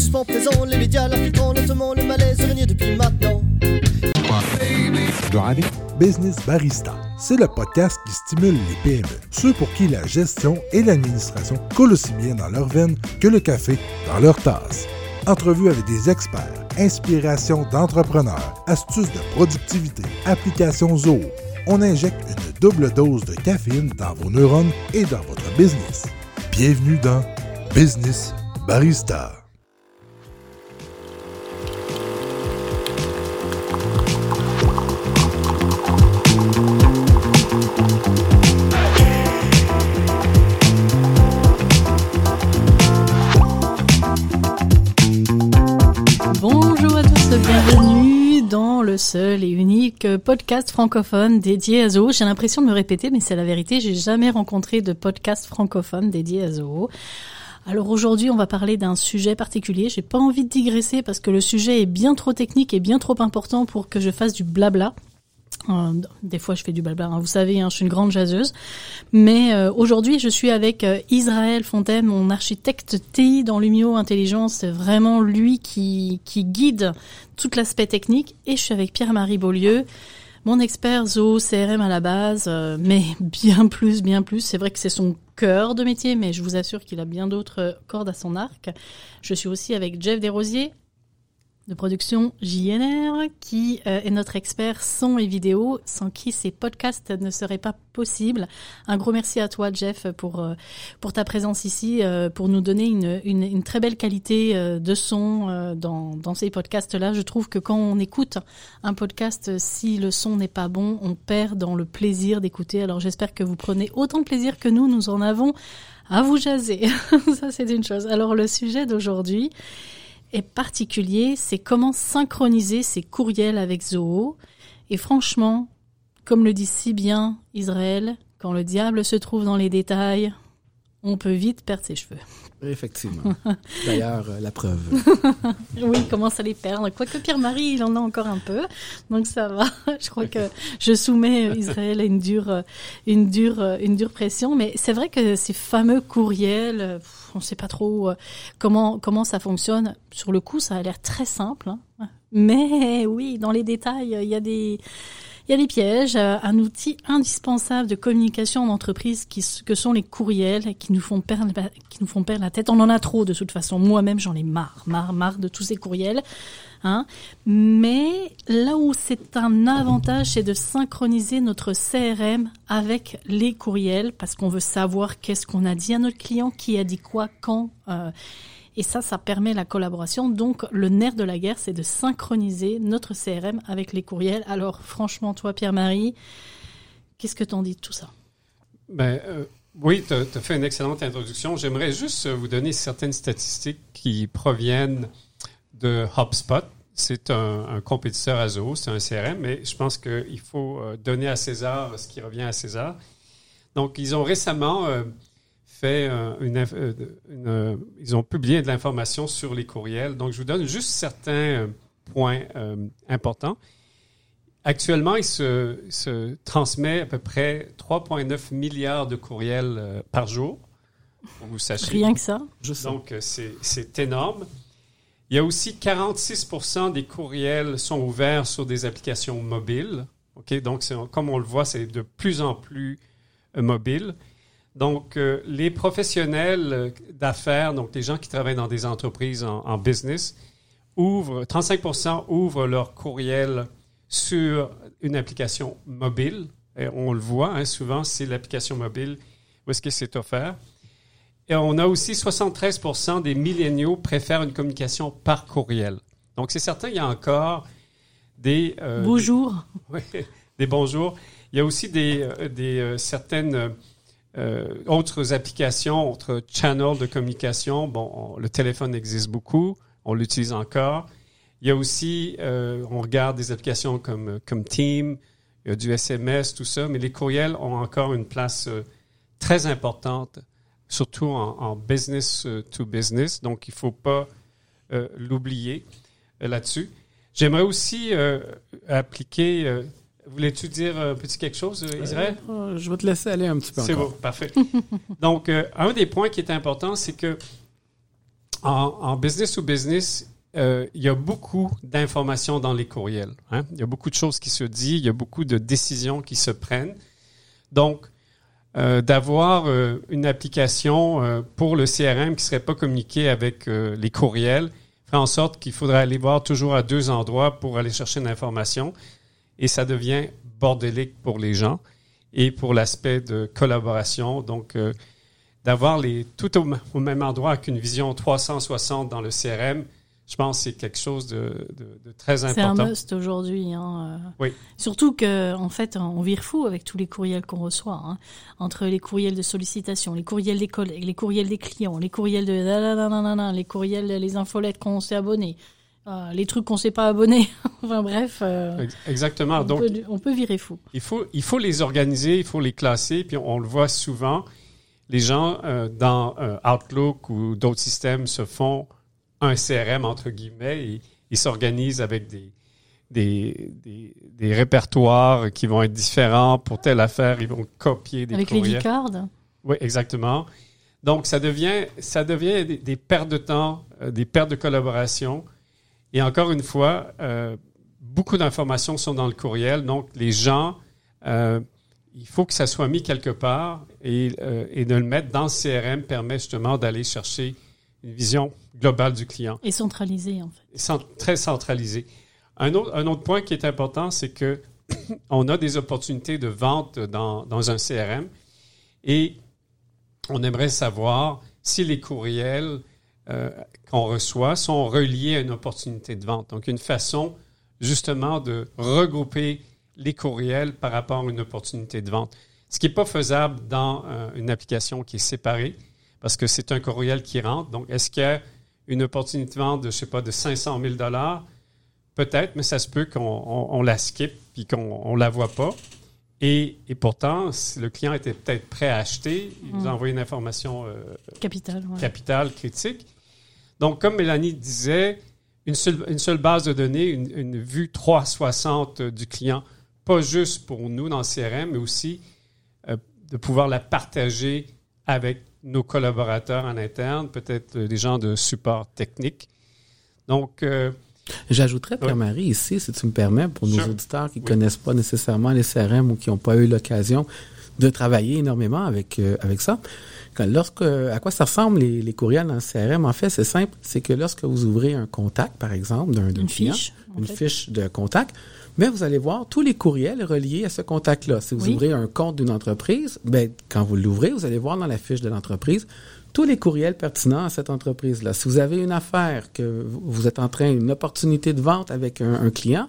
suspens présent, les médias le malaise régné depuis maintenant. Driving. Business Barista. C'est le podcast qui stimule les PME, ceux pour qui la gestion et l'administration coulent aussi bien dans leurs veines que le café dans leur tasse. Entrevues avec des experts, inspiration d'entrepreneurs, astuces de productivité, applications Zoho. On injecte une double dose de caféine dans vos neurones et dans votre business. Bienvenue dans Business Barista. Seul et unique podcast francophone dédié à Zoho. J'ai l'impression de me répéter, mais c'est la vérité, j'ai jamais rencontré de podcast francophone dédié à Zoho. Alors aujourd'hui, on va parler d'un sujet particulier. J'ai pas envie de digresser parce que le sujet est bien trop technique et bien trop important pour que je fasse du blabla. Euh, des fois, je fais du blabla. hein. Vous savez, hein, je suis une grande jaseuse. Mais euh, aujourd'hui, je suis avec euh, Israël Fontaine, mon architecte TI dans Lumio Intelligence. C'est vraiment lui qui, qui guide tout l'aspect technique. Et je suis avec Pierre-Marie Beaulieu, mon expert Zo CRM à la base, euh, mais bien plus, bien plus. C'est vrai que c'est son cœur de métier, mais je vous assure qu'il a bien d'autres cordes à son arc. Je suis aussi avec Jeff Desrosiers de production JNR, qui euh, est notre expert son et vidéo, sans qui ces podcasts ne seraient pas possibles. Un gros merci à toi, Jeff, pour euh, pour ta présence ici, euh, pour nous donner une, une, une très belle qualité de son dans, dans ces podcasts-là. Je trouve que quand on écoute un podcast, si le son n'est pas bon, on perd dans le plaisir d'écouter. Alors j'espère que vous prenez autant de plaisir que nous, nous en avons à vous jaser. Ça, c'est une chose. Alors le sujet d'aujourd'hui, est particulier, c'est comment synchroniser ses courriels avec Zoho. Et franchement, comme le dit si bien Israël, quand le diable se trouve dans les détails, on peut vite perdre ses cheveux. Effectivement. D'ailleurs, euh, la preuve. Oui, il commence à les perdre? Quoique Pierre-Marie, il en a encore un peu. Donc ça va. Je crois que je soumets Israël à une dure, une dure, une dure pression. Mais c'est vrai que ces fameux courriels, euh, on ne sait pas trop euh, comment, comment ça fonctionne. Sur le coup, ça a l'air très simple. hein. Mais oui, dans les détails, il y a des, il y a des pièges, euh, un outil indispensable de communication en entreprise qui, que sont les courriels qui nous font perdre, qui nous font perdre la tête. On en a trop de toute façon. Moi-même, j'en ai marre, marre, marre de tous ces courriels. Hein. Mais là où c'est un avantage, c'est de synchroniser notre CRM avec les courriels parce qu'on veut savoir qu'est-ce qu'on a dit à notre client, qui a dit quoi, quand. euh, et ça, ça permet la collaboration. Donc, le nerf de la guerre, c'est de synchroniser notre CRM avec les courriels. Alors, franchement, toi, Pierre-Marie, qu'est-ce que t'en dis de tout ça? Ben, euh, oui, tu as, fait une excellente introduction. J'aimerais juste euh, vous donner certaines statistiques qui proviennent de HubSpot. C'est un, un compétiteur Zoho, c'est un CRM, mais je pense qu'il faut euh, donner à César ce qui revient à César. Donc, ils ont récemment fait euh, une, euh, une, euh, ils ont publié de l'information sur les courriels. Donc, je vous donne juste certains points euh, importants. Actuellement, il se, transmet à peu près 3,9 milliards de courriels euh, par jour. Pour vous sachiez. Rien que ça. Donc, c'est c'est énorme. Il y a aussi 46% des courriels sont ouverts sur des applications mobiles. Donc, comme on le voit, c'est de plus en plus euh, mobile. Donc, euh, les professionnels d'affaires, donc les gens qui travaillent dans des entreprises en, en business, ouvrent, 35% ouvrent leur courriel sur une application mobile. Et on le voit, hein, souvent, c'est l'application mobile où est-ce que c'est offert. Et on a aussi 73% des milléniaux préfèrent une communication par courriel. Donc, c'est certain, il y a encore des... euh, Bonjour. oui, des bonjours. Il y a aussi des, des euh, certaines euh, autres applications, autres channels de communication. Bon, on- le téléphone existe beaucoup, on l'utilise encore. Il y a aussi, euh, on regarde des applications comme, comme Team, du SMS, tout ça, mais les courriels ont encore une place euh, très importante, surtout en, business to business. Donc, il ne faut pas l'oublier là-dessus. J'aimerais aussi appliquer. Euh, Voulais-tu dire un petit quelque chose, euh, Israël? Euh, je vais te laisser aller un petit peu C'est bon, parfait. Donc, euh, un des points qui est important, c'est que En, en business to business, euh, il y a beaucoup d'informations dans les courriels. Hein? Il y a beaucoup de choses qui se disent, il y a beaucoup de décisions qui se prennent. Donc, euh, d'avoir euh, une application euh, pour le CRM qui serait pas communiquée avec euh, les courriels ferait en sorte qu'il faudrait aller voir toujours à deux endroits pour aller chercher une information et ça devient bordélique pour les gens et pour l'aspect de collaboration. Donc, euh, d'avoir les tout au, au même endroit avec une vision 360 dans le CRM, je pense que c'est quelque chose de, de- de très C'est un important. must aujourd'hui. Hein. euh. Oui. Surtout que, en fait, on vire fou avec tous les courriels qu'on reçoit. Hein. Entre les courriels de sollicitation, les courriels des collègues, les courriels des clients, les courriels de les courriels, les infolettes qu'on s'est abonné, euh, les trucs qu'on s'est pas abonné. enfin bref, euh, Ex- Exactement. on, Donc, peut, on peut virer fou. Il faut, il faut les organiser, il faut les classer, puis on, le voit souvent. Les gens euh, dans euh, Outlook ou d'autres systèmes se font un CRM, entre guillemets, et ils s'organisent avec des, des, des, des répertoires qui vont être différents pour telle affaire. Ils vont copier des Avec les cards. Oui, exactement. Donc, ça devient, ça devient des, pertes de temps, des pertes de collaboration. Et encore une fois, euh, beaucoup d'informations sont dans le courriel. Donc, les gens, euh, il faut que ça soit mis quelque part et, euh, et de le mettre dans le CRM permet justement d'aller chercher une vision globale du client Et centralisé, en fait. cent- très centralisé. Un autre, un autre point qui est important, c'est que on a des opportunités de vente dans, dans un CRM et on aimerait savoir si les courriels euh, qu'on reçoit sont reliés à une opportunité de vente. Donc, une façon justement de regrouper les courriels par rapport à une opportunité de vente. Ce qui n'est pas faisable dans euh, une application qui est séparée parce que c'est un courriel qui rentre. Donc, est-ce qu'il y a une opportunité de vente de, je sais pas, de 500 000 Peut-être, mais ça se peut qu'on on- on la skip puis qu'on on la voit pas. Et, et pourtant, si le client était peut-être prêt à acheter, il nous a Mm. envoyé une information euh, ouais. capitale critique. Donc, comme Mélanie disait, une seule, une seule base de données, une, une vue 360 du client, pas juste pour nous dans le CRM, mais aussi euh, de pouvoir la partager avec nos collaborateurs en interne, peut-être des gens de support technique. Donc, euh, J'ajouterais. Pierre-Marie, ici, si tu me permets, pour nos Sure. auditeurs qui Oui. connaissent pas nécessairement les CRM ou qui n'ont pas eu l'occasion de travailler énormément avec euh, avec ça. Quand- lorsque, à quoi ça ressemble les, les courriels dans le CRM En fait, c'est simple, c'est que lorsque vous ouvrez un contact, par exemple, d'un client, fiche. une fait. fiche de contact, mais vous allez voir tous les courriels reliés à ce contact-là. Si vous Oui. ouvrez un compte d'une entreprise, ben, quand vous l'ouvrez, vous allez voir dans la fiche de l'entreprise tous les courriels pertinents à cette entreprise-là. Si vous avez une affaire, que vous vous êtes en train, une opportunité de vente avec un, un client,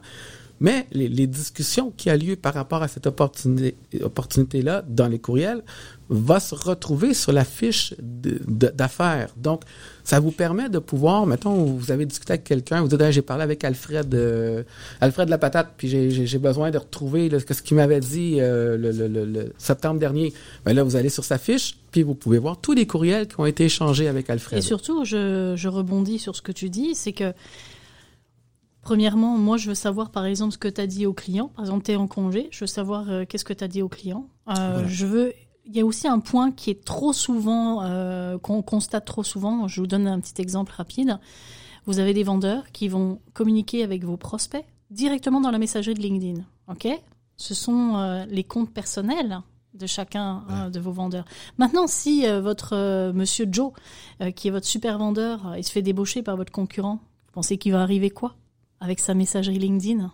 mais les, les discussions qui a lieu par rapport à cette opportunité, opportunité-là dans les courriels va se retrouver sur la fiche d'affaires. Donc, ça vous permet de pouvoir, mettons, vous avez discuté avec quelqu'un, vous dites, Hey, j'ai parlé avec Alfred, euh, Alfred la patate, puis j'ai- besoin de retrouver là, ce qu'il m'avait dit euh, le, le- le- le septembre dernier. Ben là, vous allez sur sa fiche, puis vous pouvez voir tous les courriels qui ont été échangés avec Alfred. Et surtout, je, je rebondis sur ce que tu dis, c'est que, premièrement, moi, je veux savoir, par exemple, ce que tu as dit au client. Par exemple, tu es en congé, je veux savoir euh, qu'est-ce que tu as dit au client. Euh, Voilà. Je veux... Il y a aussi un point qui est trop souvent, euh, qu'on constate trop souvent. Je vous donne un petit exemple rapide. Vous avez des vendeurs qui vont communiquer avec vos prospects directement dans la messagerie de LinkedIn. OK? Ce sont les comptes personnels de chacun hein, de vos vendeurs. Maintenant, si votre monsieur Joe qui est votre super vendeur, il se fait débaucher par votre concurrent. Vous pensez qu'il va arriver quoi? Avec sa messagerie LinkedIn.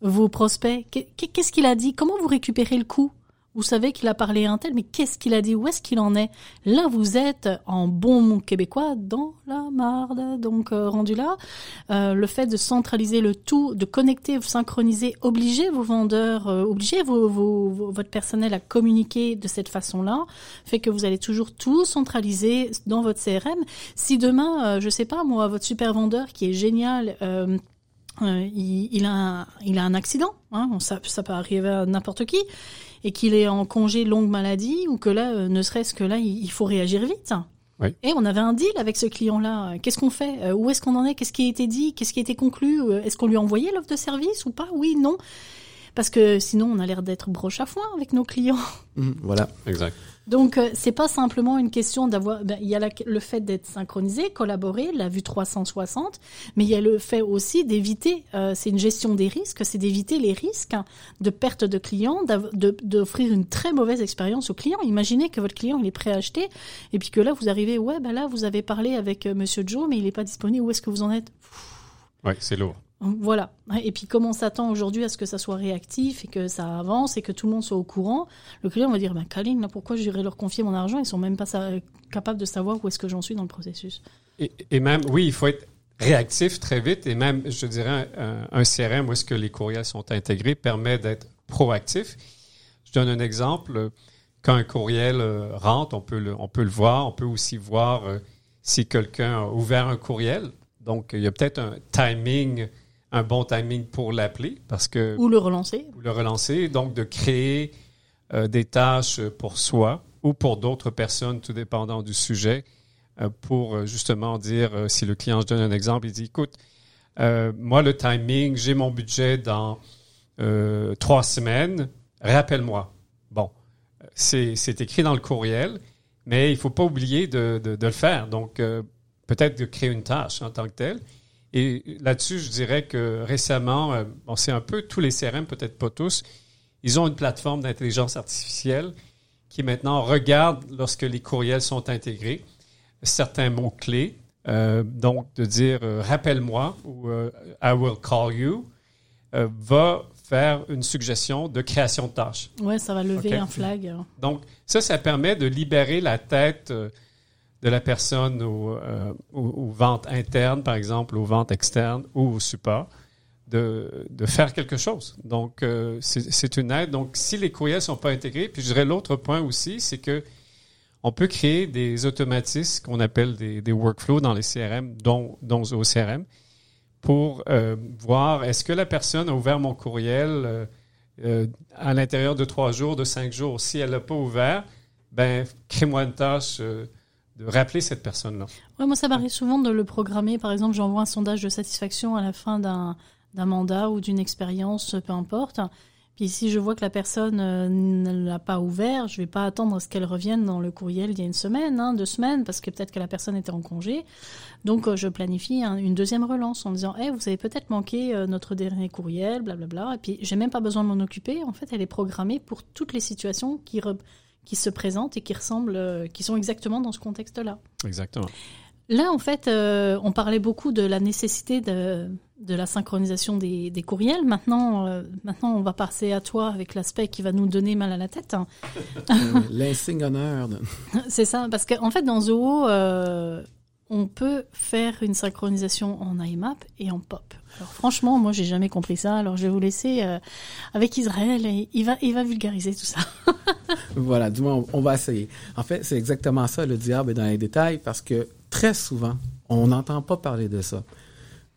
Vos prospects, qu'est- qu'est-ce qu'il a dit? Comment vous récupérez le coup? Vous savez qu'il a parlé à un tel, mais qu'est-ce qu'il a dit? Où est-ce qu'il en est? Là, vous êtes en bon québécois dans la marde. Donc, euh, rendu là, euh, le fait de centraliser le tout, de connecter, vous synchroniser, obliger vos vendeurs, euh, obliger votre personnel à communiquer de cette façon-là, fait que vous allez toujours tout centraliser dans votre CRM. Si demain, je sais pas moi, votre super vendeur qui est génial, euh, il, il a un, il a un accident, hein, ça, ça peut arriver à n'importe qui, et qu'il est en congé longue maladie, ou que là, euh, ne serait-ce que là, il, il faut réagir vite. Oui. Et on avait un deal avec ce client-là. Qu'est-ce qu'on fait? Euh, Où est-ce qu'on en est? Qu'est-ce qui a été dit? Qu'est-ce qui a été conclu? Est-ce qu'on lui a envoyé l'offre de service ou pas? Oui, non. Parce que sinon, on a l'air d'être broche à foin avec nos clients. Mhm, voilà. exact. Donc euh, c'est pas simplement une question d'avoir. ben, il y a le fait d'être synchronisé, collaborer, la vue 360, mais il y a le fait aussi d'éviter. euh, c'est une gestion des risques, c'est d'éviter les risques de perte de clients, d'offrir une très mauvaise expérience au client. Imaginez que votre client il est prêt à acheter et puis que là vous arrivez, ouais, ben là vous avez parlé avec euh, Monsieur Joe, mais il est pas disponible. Où est-ce que vous en êtes? Oui, c'est lourd. Voilà. Et puis comme on s'attend aujourd'hui à ce que ça soit réactif et que ça avance et que tout le monde soit au courant, le client va dire, ben Kaline, là pourquoi j'irais leur confier mon argent? Ils sont même pas capables de savoir où est-ce que j'en suis dans le processus. Et, même, oui, il faut être réactif très vite et même, je dirais, un, un CRM où est-ce que les courriels sont intégrés permet d'être proactif. Je donne un exemple. Quand un courriel euh, rentre, on peut, le, on peut le voir. On peut aussi voir euh, si quelqu'un a ouvert un courriel. Donc, il y a peut-être un timing, un bon timing pour l'appeler parce que Ou le relancer. ou le relancer, donc de créer euh, des tâches pour soi ou pour d'autres personnes, tout dépendant du sujet, euh, pour euh, justement dire, euh, si le client, je donne un exemple, il dit, écoute, moi, le timing, j'ai mon budget dans trois semaines, rappelle-moi. Bon, c'est c'est écrit dans le courriel, mais il faut pas oublier de, de, de le faire. Donc, peut-être de créer une tâche en tant que telle. Et là-dessus, je dirais que récemment, euh, bon, c'est un peu tous les CRM, peut-être pas tous, ils ont une plateforme d'intelligence artificielle qui maintenant regarde lorsque les courriels sont intégrés certains mots-clés. Euh, donc, de dire euh, rappelle-moi ou euh, I will call you va faire une suggestion de création de tâches. Ouais, ça va lever un flag. Donc, ça, ça permet de libérer la tête de la personne aux, euh, ventes internes, par exemple, aux ventes externes ou au support, de, faire quelque chose. Donc, euh, c'est une aide. Donc, si les courriels ne sont pas intégrés, puis je dirais l'autre point aussi, c'est que on peut créer des automatismes qu'on appelle des, workflows dans les CRM, dont, au CRM, pour euh, voir est-ce que la personne a ouvert mon courriel à l'intérieur de trois jours, de cinq jours. Si elle l'a pas ouvert, ben crée-moi une tâche de rappeler cette personne-là. Ouais, moi, ça m'arrive souvent de le programmer. Par exemple, j'envoie un sondage de satisfaction à la fin d'un mandat ou d'une expérience, peu importe. Puis si je vois que la personne euh, ne l'a pas ouvert, je vais pas attendre à ce qu'elle revienne dans le courriel il y a une semaine, hein, deux semaines, parce que peut-être que la personne était en congé. Donc euh, je planifie un- une deuxième relance en disant, hey, vous avez peut-être manqué euh, notre dernier courriel, blablabla. Et puis j'ai même pas besoin de m'en occuper. En fait, elle est programmée pour toutes les situations qui qui se présentent et qui ressemblent, euh, qui sont exactement dans ce contexte-là. Exactement. Là, en fait, euh, on parlait beaucoup de la nécessité de, de la synchronisation des, des courriels. Maintenant, euh, maintenant, on va passer à toi avec l'aspect qui va nous donner mal à la tête. hein. L'insigne honneur. C'est ça, parce qu'en fait, dans Zoho, euh, on peut faire une synchronisation en IMAP et en POP. Alors franchement, moi, j'ai jamais compris ça. Alors, je vais vous laisser euh, avec Israël et il va, il va vulgariser tout ça. Voilà, du moins, on, va essayer. En fait, c'est exactement ça, le diable est dans les détails, parce que très souvent, on n'entend pas parler de ça.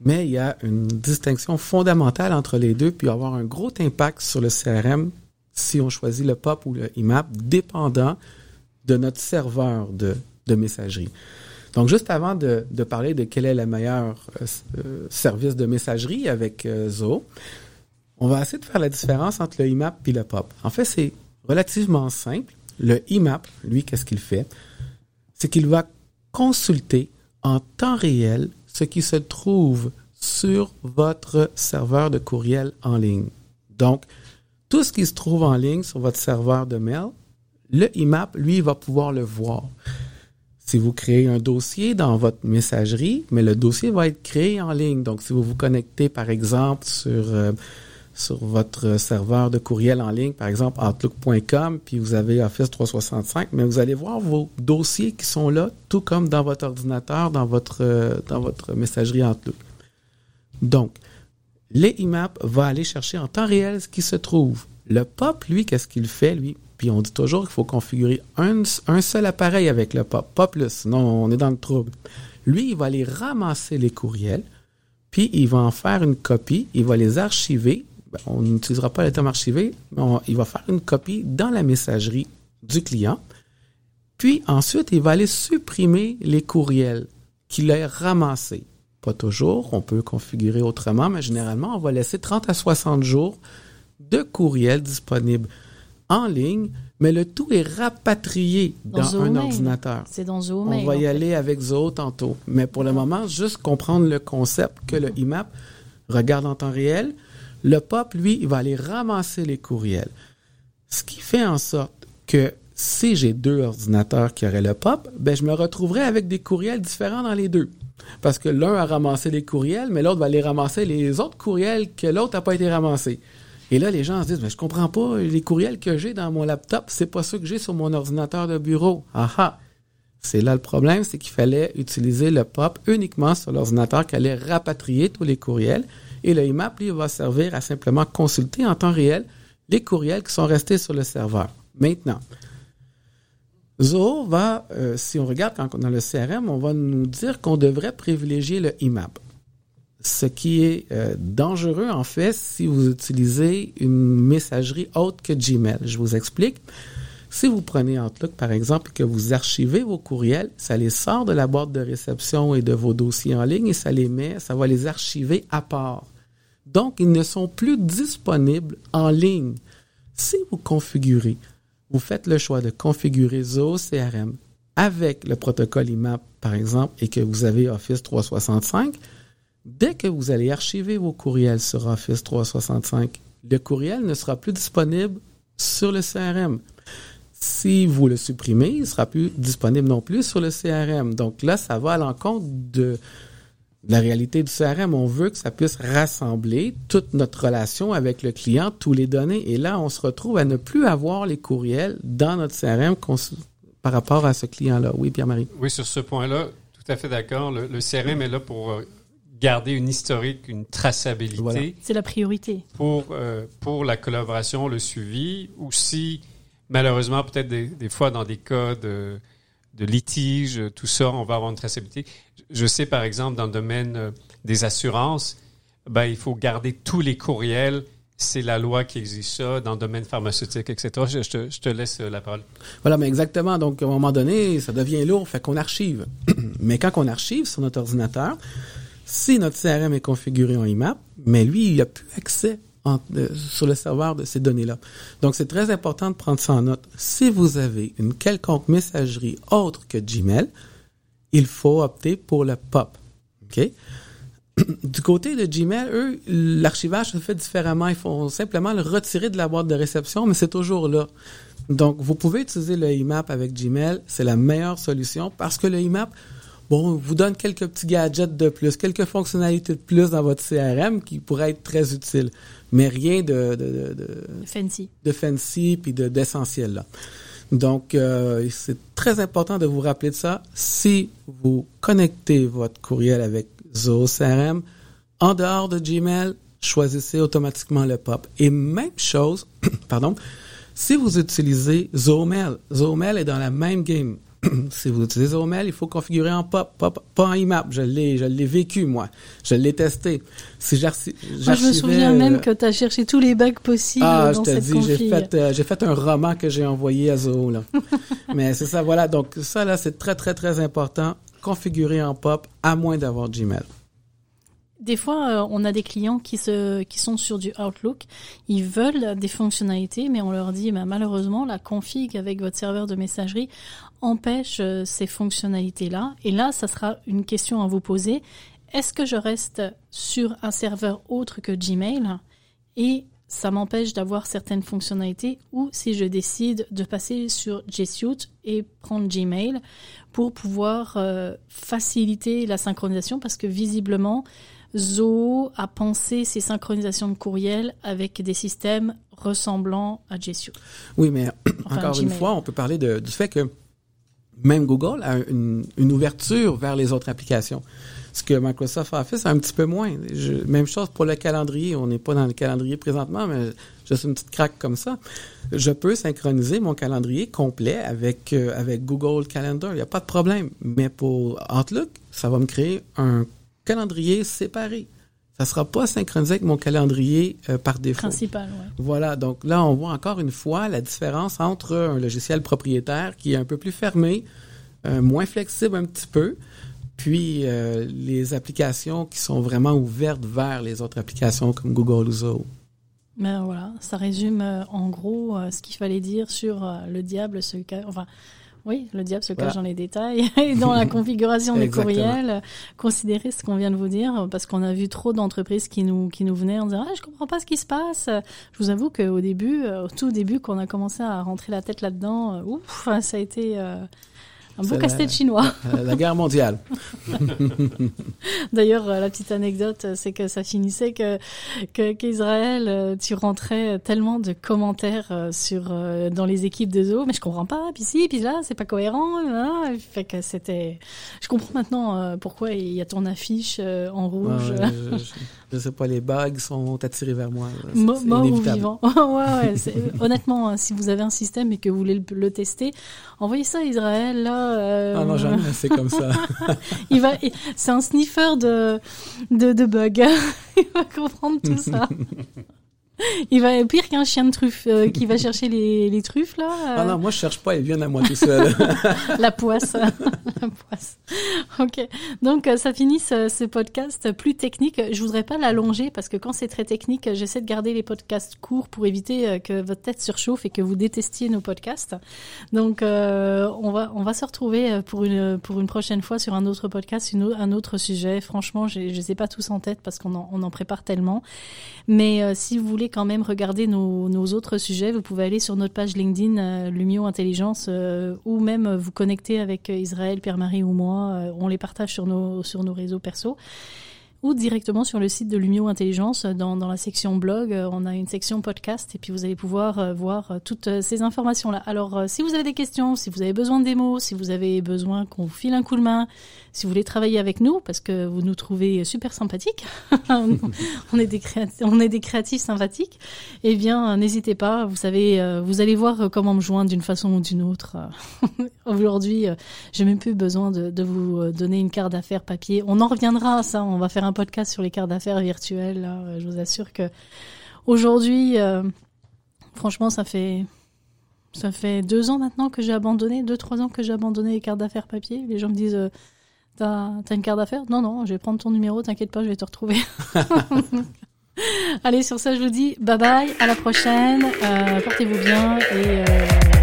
Mais il y a une distinction fondamentale entre les deux, puis avoir un gros impact sur le CRM si on choisit le POP ou le IMAP, dépendant de notre serveur de messagerie. Donc, juste avant de, parler de quel est le meilleur euh, euh, service de messagerie avec euh, Zoho, on va essayer de faire la différence entre le IMAP et le POP. En fait, c'est relativement simple. Le IMAP, lui, qu'est-ce qu'il fait? C'est qu'il va consulter en temps réel ce qui se trouve sur votre serveur de courriel en ligne. Donc, tout ce qui se trouve en ligne sur votre serveur de mail, le IMAP, lui, va pouvoir le voir. Si vous créez un dossier dans votre messagerie, mais le dossier va être créé en ligne. Donc, si vous vous connectez, par exemple, sur, euh, sur votre serveur de courriel en ligne, par exemple Outlook.com, puis vous avez Office 365, mais vous allez voir vos dossiers qui sont là, tout comme dans votre ordinateur, dans votre, euh, dans votre messagerie Outlook. Donc, les IMAP va aller chercher en temps réel ce qui se trouve. Le POP, lui, qu'est-ce qu'il fait, lui? Puis on dit toujours qu'il faut configurer un, seul appareil avec le POP, pas plus, sinon on est dans le trouble. Lui, il va aller ramasser les courriels, puis il va en faire une copie, il va les archiver. Ben, on n'utilisera pas le terme archiver, mais il va faire une copie dans la messagerie du client. Puis ensuite, il va aller supprimer les courriels qu'il a ramassés. Pas toujours, on peut configurer autrement, mais généralement, on va laisser 30 à 60 jours de courriels disponibles en ligne mais le tout est rapatrié Dans un ordinateur. C'est dans Zoho On va y fait. aller avec Zoho tantôt. Mais pour le moment, juste comprendre le concept que le IMAP regarde en temps réel. Le POP, lui, il va aller ramasser les courriels. Ce qui fait en sorte que si j'ai deux ordinateurs qui auraient le POP, ben, je me retrouverais avec des courriels différents dans les deux. Parce que l'un a ramassé les courriels, mais l'autre va aller ramasser les autres courriels que l'autre n'a pas été ramassé. Et là, les gens se disent, mais je comprends pas, les courriels que j'ai dans mon laptop, c'est pas ceux que j'ai sur mon ordinateur de bureau. Ah ah! C'est là le problème, c'est qu'il fallait utiliser le POP uniquement sur l'ordinateur qui allait rapatrier tous les courriels. Et le IMAP, lui, va servir à simplement consulter en temps réel les courriels qui sont restés sur le serveur. Maintenant, Zoho va, euh, si on regarde quand a le CRM, on va nous dire qu'on devrait privilégier le IMAP. Ce qui est euh, dangereux, en fait, si vous utilisez une messagerie autre que Gmail. Je vous explique. Si vous prenez Outlook, par exemple, et que vous archivez vos courriels, ça les sort de la boîte de réception et de vos dossiers en ligne et ça les met, ça va les archiver à part. Donc, ils ne sont plus disponibles en ligne. Si vous configurez, vous faites le choix de configurer Zoho CRM avec le protocole IMAP, par exemple, et que vous avez Office 365, dès que vous allez archiver vos courriels sur Office 365, le courriel ne sera plus disponible sur le CRM. Si vous le supprimez, il ne sera plus disponible non plus sur le CRM. Donc là, ça va à l'encontre de la réalité du CRM. On veut que ça puisse rassembler toute notre relation avec le client, tous les données. Et là, on se retrouve à ne plus avoir les courriels dans notre CRM par rapport à ce client-là. Oui, Pierre-Marie. Oui, sur ce point-là, tout à fait d'accord. Le, le CRM est là pour euh, garder une historique, une traçabilité Voilà. C'est la priorité. pour, euh, pour la collaboration, le suivi. Aussi, malheureusement, peut-être des, des fois dans des cas de, de litige, tout ça, on va avoir une traçabilité. Je sais, par exemple, dans le domaine euh, des assurances, ben, il faut garder tous les courriels. C'est la loi qui exige ça dans le domaine pharmaceutique, etc. Je, je te, je te laisse euh, la parole. Voilà, mais exactement. Donc, à un moment donné, ça devient lourd, fait qu'on archive. mais quand on archive sur notre ordinateur, si notre CRM est configuré en IMAP, mais lui, il n'a plus accès euh, sur le serveur de ces données-là. Donc, c'est très important de prendre ça en note. Si vous avez une quelconque messagerie autre que Gmail, il faut opter pour le POP. Du côté de Gmail, eux, l'archivage se fait différemment. Ils font simplement le retirer de la boîte de réception, mais c'est toujours là. Donc, vous pouvez utiliser le IMAP avec Gmail. C'est la meilleure solution parce que le IMAP, bon, vous donne quelques petits gadgets de plus, quelques fonctionnalités de plus dans votre CRM qui pourraient être très utiles. Mais rien de, de, de, de- Fancy. de fancy puis de d'essentiel là. Donc euh, c'est très important de vous rappeler de ça. Si vous connectez votre courriel avec Zoho CRM en dehors de Gmail, choisissez automatiquement le POP. Et même chose, pardon, si vous utilisez Zomail, Zomail est dans la même game. si vous utilisez Zomail, il faut configurer en POP, POP pas en IMAP. Je l'ai, je l'ai vécu moi. Je l'ai testé. Si Moi, je me souviens même euh, que tu as cherché tous les bugs possibles ah, je te cette dis, j'ai fait, euh, j'ai fait un roman que j'ai envoyé à Zoho, là. Mais c'est ça, voilà. Donc, ça, là, c'est très, très, très important. Configurer en pop, à moins d'avoir Gmail. Des fois, euh, on a des clients qui se, qui sont sur du Outlook. Ils veulent des fonctionnalités, mais on leur dit, bah, malheureusement, la config avec votre serveur de messagerie empêche euh, ces fonctionnalités-là. Et là, ça sera une question à vous poser. Est-ce que je reste sur un serveur autre que Gmail et ça m'empêche d'avoir certaines fonctionnalités ou si je décide de passer sur G Suite et prendre Gmail pour pouvoir euh, faciliter la synchronisation? Parce que visiblement Zoho a pensé ces synchronisations de courriel avec des systèmes ressemblant à G Suite. Oui, mais Enfin, encore une fois, on peut parler de- du fait que même Google a une, ouverture vers les autres applications. Ce que Microsoft Office a un petit peu moins. Même chose pour le calendrier. On n'est pas dans le calendrier présentement, mais juste une petite craque comme ça. Je peux synchroniser mon calendrier complet avec, euh, avec Google Calendar. Il n'y a pas de problème. Mais pour Outlook, ça va me créer un calendrier séparé. Ça sera pas synchronisé avec mon calendrier euh, par défaut. Principal, ouais. Voilà, donc là, on voit encore une fois la différence entre un logiciel propriétaire qui est un peu plus fermé, euh, moins flexible un petit peu, puis euh, les applications qui sont vraiment ouvertes vers les autres applications comme Google ou Zoho. Mais voilà, ça résume en gros ce qu'il fallait dire sur le diable se cache. Enfin, oui, le diable se cache Voilà. dans les détails et dans la configuration des courriels. Considérez ce qu'on vient de vous dire parce qu'on a vu trop d'entreprises qui nous qui nous venaient en disant ah je comprends pas ce qui se passe. Je vous avoue qu'au début, euh, au tout début, quand on a commencé à rentrer la tête là-dedans, euh, ouf, ça a été euh, un beau casse-tête chinois. La guerre mondiale. D'ailleurs, euh, la petite anecdote, euh, c'est que ça finissait que qu'Israël, euh, tu rentrais tellement de commentaires sur dans les équipes de zoo, mais je comprends pas, puis si, puis là, c'est pas cohérent. hein. Fait que c'était. Je comprends maintenant pourquoi il y a ton affiche en rouge. Ouais, je, je- je sais pas, les bugs sont attirés vers moi. Mort ou vivant. ouais, ouais, c'est- honnêtement, hein, si vous avez un système et que vous voulez le, le tester, envoyez ça à Israël. Là, euh, Ah non, jamais, c'est comme ça. il va, c'est un sniffer de, de, de bugs. il va comprendre tout ça. Il va pire qu'un chien de truffe euh, qui va chercher les, les truffes là. euh, Ah non, moi je cherche pas, ils viennent à moi tout seul. la poisse. la poisse. Ok. Donc, euh, ça finit ce, ce podcast plus technique. Je voudrais pas l'allonger parce que quand c'est très technique, j'essaie de garder les podcasts courts pour éviter que votre tête surchauffe et que vous détestiez nos podcasts. Donc, euh, on va on va se retrouver pour une pour une prochaine fois sur un autre podcast, une, un autre sujet. Franchement, je les ai pas tous en tête parce qu'on en, on en prépare tellement. Mais si vous voulez quand même regarder nos, nos autres sujets, vous pouvez aller sur notre page LinkedIn euh, Lumio Intelligence euh, ou même euh, vous connecter avec Israël, Pierre-Marie ou moi. On les partage sur nos, sur nos réseaux perso ou directement sur le site de Lumio Intelligence euh, dans, dans la section blog. euh, On a une section podcast et puis vous allez pouvoir euh, voir toutes ces informations-là. Alors, si vous avez des questions, si vous avez besoin de démos, si vous avez besoin qu'on vous file un coup de main, si vous voulez travailler avec nous parce que vous nous trouvez super sympathiques, on est des on est des créatifs sympathiques, eh bien, n'hésitez pas. Vous savez, vous allez voir comment me joindre d'une façon ou d'une autre. Aujourd'hui, j'ai même plus besoin de, de vous donner une carte d'affaires papier. On en reviendra ça. On va faire podcast sur les cartes d'affaires virtuelles. là. Euh, Je vous assure que aujourd'hui, euh, franchement, ça fait ça fait deux ans maintenant que j'ai abandonné, deux trois ans que j'ai abandonné les cartes d'affaires papier. Les gens me disent euh, T'as t'as une carte d'affaires? Non, non, je vais prendre ton numéro, t'inquiète pas, je vais te retrouver. Allez, sur ça, je vous dis bye bye, à la prochaine, euh, portez-vous bien et